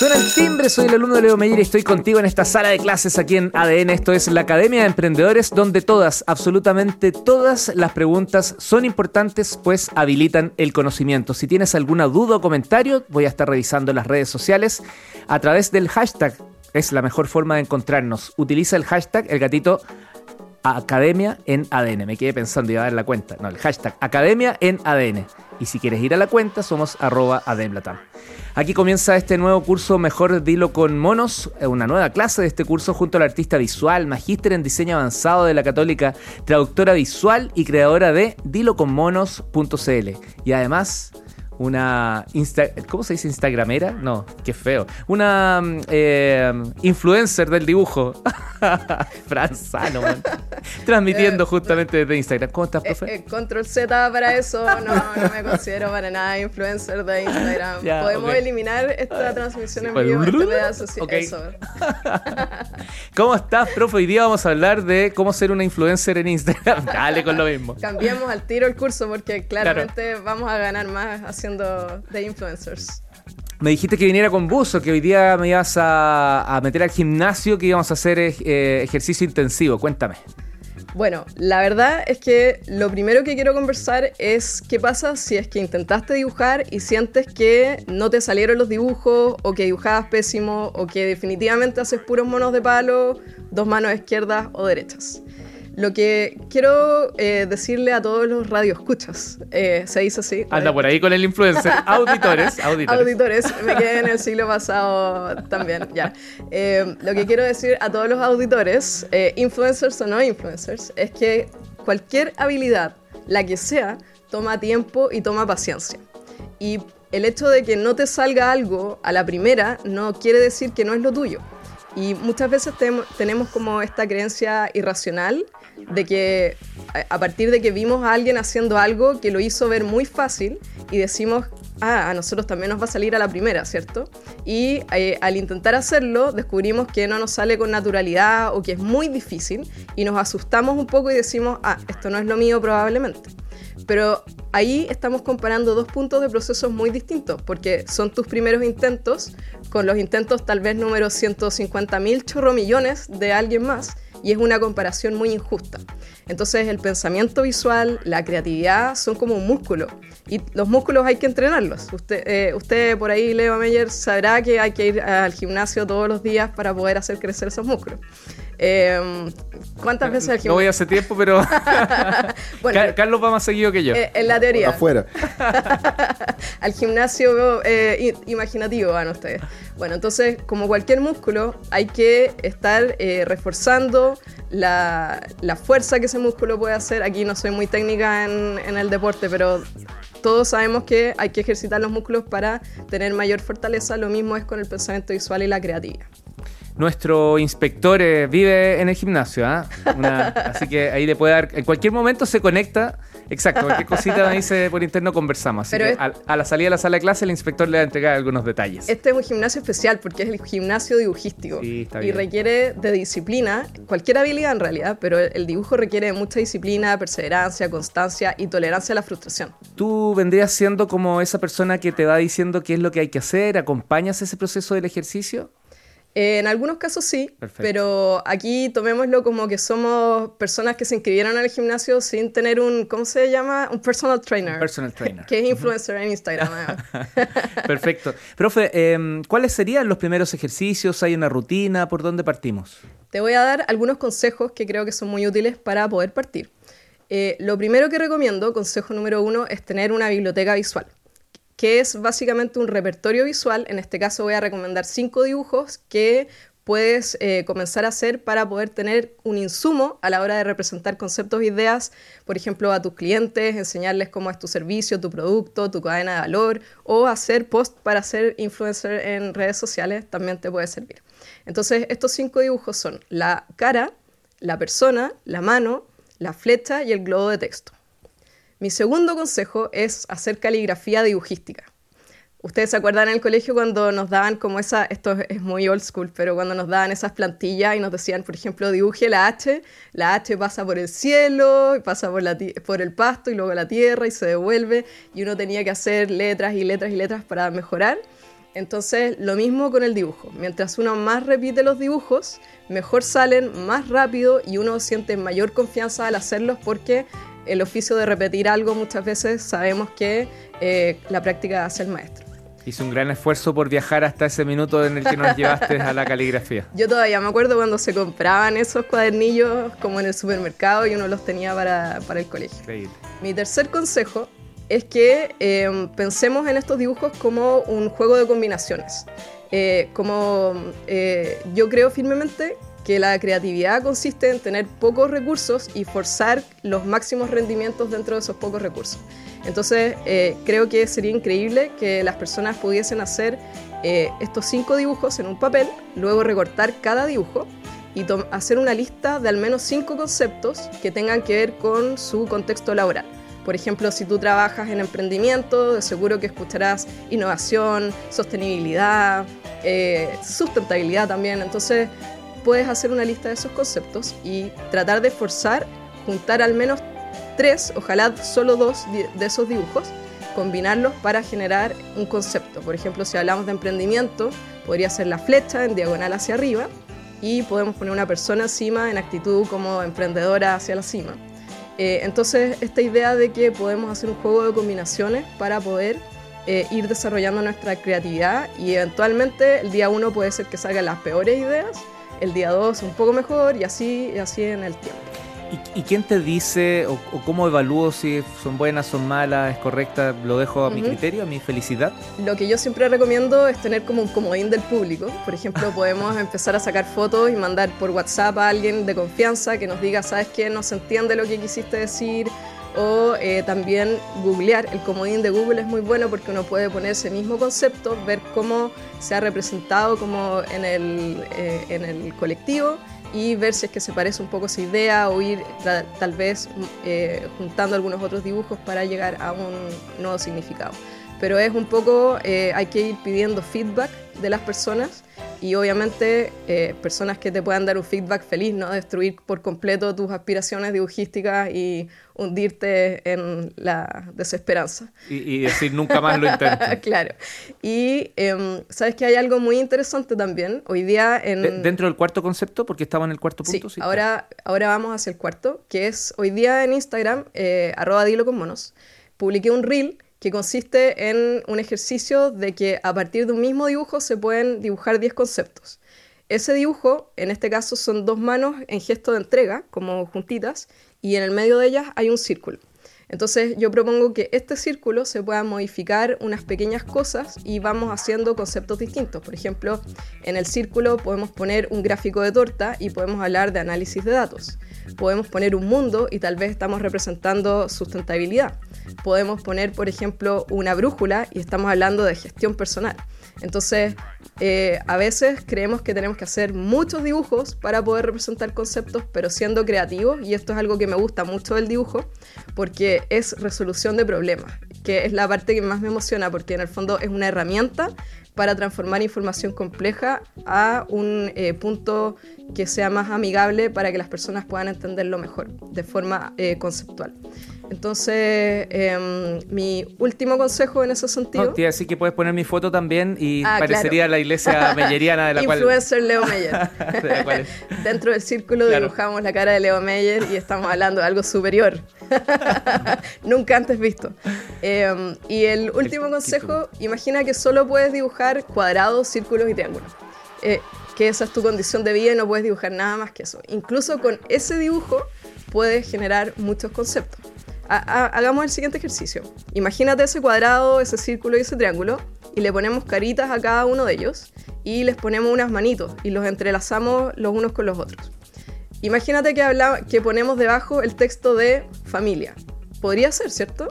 Suena el timbre, soy el alumno de Leo Meyer y estoy contigo en esta sala de clases aquí en ADN. Esto es la Academia de Emprendedores, donde todas, absolutamente todas las preguntas son importantes, pues habilitan el conocimiento. Si tienes alguna duda o comentario, voy a estar revisando las redes sociales a través del hashtag. Es la mejor forma de encontrarnos. Utiliza el hashtag, el gatito Academia en ADN. Me quedé pensando, iba a dar la cuenta. No, el hashtag Academia en ADN. Y si quieres ir a la cuenta, somos arroba Aquí comienza este nuevo curso Mejor Dilo con Monos, eh, una nueva clase de este curso junto al artista visual, magíster en diseño avanzado de la Católica, traductora visual y creadora de diloconmonos.cl. Y además una ¿cómo se dice instagramera? No, qué feo. Una mm, eh, influencer del dibujo. Franzano, transmitiendo eh, justamente desde Instagram. ¿Cómo estás, profe? Eh, control Z para eso. No, no me considero para nada influencer de Instagram. Podemos eliminar esta transmisión en vivo, este pedazo. Eso. ¿Cómo estás, profe? Hoy día vamos a hablar de cómo ser una influencer en Instagram. Dale con lo mismo. Cambiemos al tiro el curso porque claramente vamos a ganar más haciendo de influencers. Me dijiste que viniera con buzo, que hoy día me ibas a, meter al gimnasio, que íbamos a hacer eh, ejercicio intensivo. Cuéntame. Bueno, la verdad es que lo primero que quiero conversar es qué pasa si es que intentaste dibujar y sientes que no te salieron los dibujos o que dibujabas pésimo o que definitivamente haces puros monos de palo, dos manos izquierdas o derechas. Lo que quiero eh, decirle a todos los radioescuchas, eh, se dice así. Anda por ahí con el influencer. Auditores, auditores. Auditores, me quedé en el siglo pasado también, ya. Eh, lo que quiero decir a todos los auditores, influencers o no influencers, es que cualquier habilidad, la que sea, toma tiempo y toma paciencia. Y el hecho de que no te salga algo a la primera no quiere decir que no es lo tuyo. Y muchas veces tenemos como esta creencia irracional de que a partir de que vimos a alguien haciendo algo que lo hizo ver muy fácil y decimos, ah, a nosotros también nos va a salir a la primera, ¿cierto? Y eh, al intentar hacerlo descubrimos que no nos sale con naturalidad o que es muy difícil y nos asustamos un poco y decimos, ah, esto no es lo mío probablemente. Pero ahí estamos comparando dos puntos de procesos muy distintos, porque son tus primeros intentos con los intentos tal vez número 150.000 chorromillones de alguien más, y es una comparación muy injusta. Entonces el pensamiento visual, la creatividad son como un músculo y los músculos hay que entrenarlos. Usted, eh, usted por ahí, Leo Meyer, sabrá que hay que ir al gimnasio todos los días para poder hacer crecer esos músculos. Em, ¿Cuántas veces al gimnasio? No voy hace tiempo, pero Carlos va más seguido que yo. Eh, en la teoría. Afuera. al gimnasio eh, imaginativo van ustedes. Bueno, entonces, como cualquier músculo, hay que estar eh, reforzando la, fuerza que ese músculo puede hacer. Aquí no soy muy técnica en, en el deporte, pero todos sabemos que hay que ejercitar los músculos para tener mayor fortaleza. Lo mismo es con el pensamiento visual y la creatividad nuestro inspector eh, vive en el gimnasio, ¿ah? así que ahí le puede dar, en cualquier momento se conecta, exacto, cualquier cosita me dice por interno conversamos. Así que a, la salida de la sala de clase el inspector le va a entregar algunos detalles. Este es un gimnasio especial porque es el gimnasio dibujístico y requiere de disciplina, cualquier habilidad en realidad, pero el dibujo requiere mucha disciplina, perseverancia, constancia y tolerancia a la frustración. ¿Tú vendrías siendo como esa persona que te va diciendo qué es lo que hay que hacer? ¿Acompañas ese proceso del ejercicio? En algunos casos sí, pero aquí tomémoslo como que somos personas que se inscribieron al gimnasio sin tener un, ¿cómo se llama? Un personal trainer. personal trainer. Que es influencer en Instagram. Perfecto. Profe, em, ¿cuáles serían los primeros ejercicios? ¿Hay una rutina? ¿Por dónde partimos? Te voy a dar algunos consejos que creo que son muy útiles para poder partir. Eh, lo primero que recomiendo, consejo número uno, es tener una biblioteca visual que es básicamente un repertorio visual. En este caso voy a recomendar cinco dibujos que puedes eh, comenzar a hacer para poder tener un insumo a la hora de representar conceptos e ideas, por ejemplo, a tus clientes, enseñarles cómo es tu servicio, tu producto, tu cadena de valor, o hacer post para ser influencer en redes sociales, también te puede servir. Entonces, estos cinco dibujos son la cara, la persona, la mano, la flecha y el globo de texto. Mi segundo consejo es hacer caligrafía dibujística. Ustedes se acuerdan en el colegio cuando nos daban como esa, esto es muy old school, pero cuando nos daban esas plantillas y nos decían, por ejemplo, dibuje la H, la H pasa por el cielo, pasa por, por el pasto y luego la tierra y se devuelve y uno tenía que hacer letras y letras y letras para mejorar. Entonces, lo mismo con el dibujo. Mientras uno más repite los dibujos, mejor salen, más rápido y uno siente mayor confianza al hacerlos porque el oficio de repetir algo muchas veces sabemos que eh, la práctica hace el maestro. Hice un gran esfuerzo por viajar hasta ese minuto en el que nos llevaste a la caligrafía. Yo todavía me acuerdo cuando se compraban esos cuadernillos como en el supermercado y uno los tenía para, para el colegio. Mi tercer consejo es que em, pensemos en estos dibujos como un juego de combinaciones. Eh, como eh, yo creo firmemente que la creatividad consiste en tener pocos recursos y forzar los máximos rendimientos dentro de esos pocos recursos. Entonces, eh, creo que sería increíble que las personas pudiesen hacer eh, estos cinco dibujos en un papel, luego recortar cada dibujo y hacer una lista de al menos cinco conceptos que tengan que ver con su contexto laboral. Por ejemplo, si tú trabajas en emprendimiento, de seguro que escucharás innovación, sostenibilidad, eh, sustentabilidad también. Entonces, puedes hacer una lista de esos conceptos y tratar de forzar juntar al menos tres, ojalá solo dos de esos dibujos, combinarlos para generar un concepto. Por ejemplo, si hablamos de emprendimiento, podría ser la flecha en diagonal hacia arriba y podemos poner una persona encima en actitud como emprendedora hacia la cima. Eh, entonces, esta idea de que podemos hacer un juego de combinaciones para poder eh, ir desarrollando nuestra creatividad y eventualmente el día uno puede ser que salgan las peores ideas, el día dos un poco mejor y así, y así en el tiempo. ¿Y, quién te dice o, cómo evalúo si son buenas, son malas, es correcta? ¿Lo dejo a mi criterio, a mi felicidad? Lo que yo siempre recomiendo es tener como un comodín del público. Por ejemplo, podemos empezar a sacar fotos y mandar por WhatsApp a alguien de confianza que nos diga, ¿sabes qué? No se entiende lo que quisiste decir. O eh, también googlear. El comodín de Google es muy bueno porque uno puede poner ese mismo concepto, ver cómo se ha representado como en el, eh, en el colectivo y ver si es que se parece un poco esa idea o ir tal vez eh, juntando algunos otros dibujos para llegar a un nuevo significado. Pero es un poco, eh, hay que ir pidiendo feedback de las personas y obviamente eh, personas que te puedan dar un feedback feliz, no destruir por completo tus aspiraciones dibujísticas y hundirte en la desesperanza. Y, decir nunca más lo intento. claro. Y em, sabes que hay algo muy interesante también. Hoy día en... dentro del cuarto concepto, porque estaba en el cuarto punto. Sí, Ahora, ahora vamos hacia el cuarto, que es hoy día en Instagram, eh, arroba dilo con monos, publiqué un reel que consiste en un ejercicio de que a partir de un mismo dibujo se pueden dibujar 10 conceptos. Ese dibujo, en este caso, son dos manos en gesto de entrega, como juntitas, y en el medio de ellas hay un círculo. Entonces yo propongo que este círculo se pueda modificar unas pequeñas cosas y vamos haciendo conceptos distintos. Por ejemplo, en el círculo podemos poner un gráfico de torta y podemos hablar de análisis de datos. Podemos poner un mundo y tal vez estamos representando sustentabilidad. Podemos poner, por ejemplo, una brújula y estamos hablando de gestión personal. Entonces, eh, a veces creemos que tenemos que hacer muchos dibujos para poder representar conceptos, pero siendo creativos, y esto es algo que me gusta mucho del dibujo, porque es resolución de problemas, que es la parte que más me emociona, porque en el fondo es una herramienta para transformar información compleja a un eh, punto que sea más amigable para que las personas puedan entenderlo mejor, de forma eh, conceptual. Entonces, em, mi último consejo en ese sentido. No, así que puedes poner mi foto también y ah, parecería la iglesia meyeriana de la cual. Influencer Leo Meyer. Dentro del círculo dibujamos la cara de Leo Meyer y estamos hablando de algo superior. Nunca antes visto. Em, y el último consejo: imagina que solo puedes dibujar cuadrados, círculos y triángulos. Eh, que esa es tu condición de vida y no puedes dibujar nada más que eso. Incluso con ese dibujo puedes generar muchos conceptos hagamos el siguiente ejercicio. Imagínate ese cuadrado, ese círculo y ese triángulo y le ponemos caritas a cada uno de ellos y les ponemos unas manitos y los entrelazamos los unos con los otros. Imagínate que, que ponemos debajo el texto de familia. Podría ser, ¿cierto?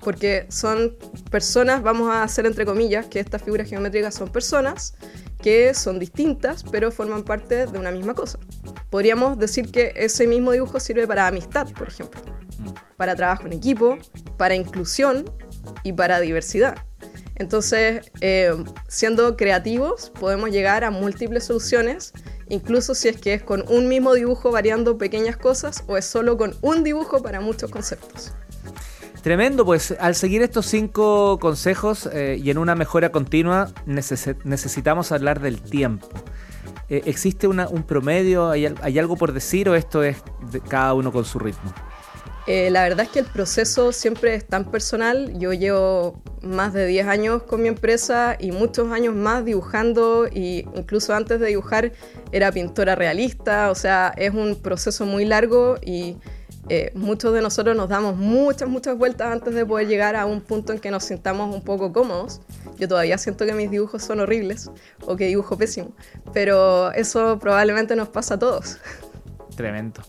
Porque son personas, vamos a hacer entre comillas que estas figuras geométricas son personas que son distintas pero forman parte de una misma cosa. Podríamos decir que ese mismo dibujo sirve para amistad, por ejemplo para trabajo en equipo, para inclusión y para diversidad. Entonces, eh, siendo creativos, podemos llegar a múltiples soluciones, incluso si es que es con un mismo dibujo variando pequeñas cosas o es solo con un dibujo para muchos conceptos. Tremendo, pues al seguir estos cinco consejos eh, y en una mejora continua necesitamos hablar del tiempo. Eh, ¿Existe un promedio? ¿Hay, algo por decir o esto es de cada uno con su ritmo? Eh, la verdad es que el proceso siempre es tan personal. Yo llevo más de 10 años con mi empresa y muchos años más dibujando y incluso antes de dibujar era pintora realista. O sea, es un proceso muy largo y eh, muchos de nosotros nos damos muchas, muchas vueltas antes de poder llegar a un punto en que nos sintamos un poco cómodos. Yo todavía siento que mis dibujos son horribles o que dibujo pésimo, pero eso probablemente nos pasa a todos. Tremendo.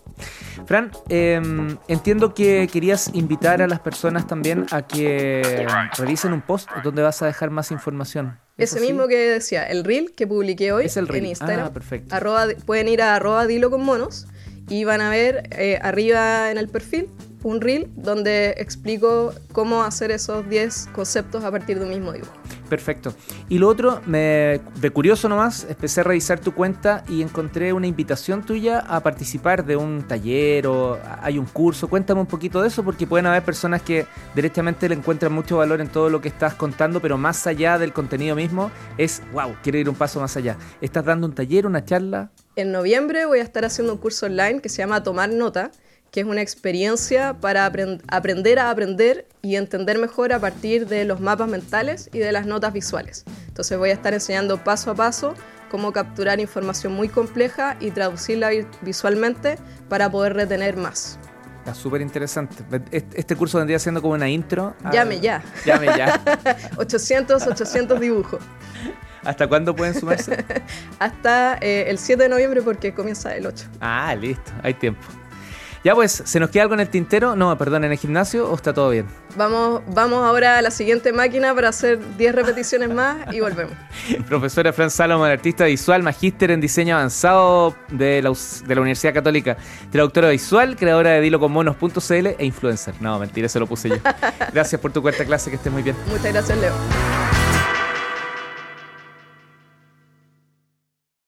Fran, em, entiendo que querías invitar a las personas también a que revisen un post donde vas a dejar más información. Ese mismo que decía, el reel que publiqué hoy en Instagram. Ah, perfecto. pueden ir a arroba dilo con monos y van a ver eh, arriba en el perfil un reel donde explico cómo hacer esos 10 conceptos a partir de un mismo dibujo. Perfecto. Y lo otro, me, de curioso nomás, empecé a revisar tu cuenta y encontré una invitación tuya a participar de un taller o hay un curso. Cuéntame un poquito de eso porque pueden haber personas que directamente le encuentran mucho valor en todo lo que estás contando, pero más allá del contenido mismo es, wow, quiero ir un paso más allá. ¿Estás dando un taller, una charla? En noviembre voy a estar haciendo un curso online que se llama Tomar Nota que es una experiencia para aprender a aprender y entender mejor a partir de los mapas mentales y de las notas visuales. Entonces voy a estar enseñando paso a paso cómo capturar información muy compleja y traducirla visualmente para poder retener más. Está súper interesante. Este curso vendría siendo como una intro. Llame ya. Llame ya. 800, 800 dibujos. ¿Hasta cuándo pueden sumarse? Hasta eh, el 7 de noviembre porque comienza el 8. Ah, listo. Hay tiempo. Ya pues, ¿se nos queda algo en el tintero? No, perdón, en el gimnasio o está todo bien? Vamos, vamos ahora a la siguiente máquina para hacer 10 repeticiones más y volvemos. Profesora Fran Salomon, artista visual, magíster en diseño avanzado de la, de la Universidad Católica, traductora visual, creadora de diloconmonos.cl e influencer. No, mentira, se lo puse yo. Gracias por tu cuarta clase, que estés muy bien. Muchas gracias, Leo.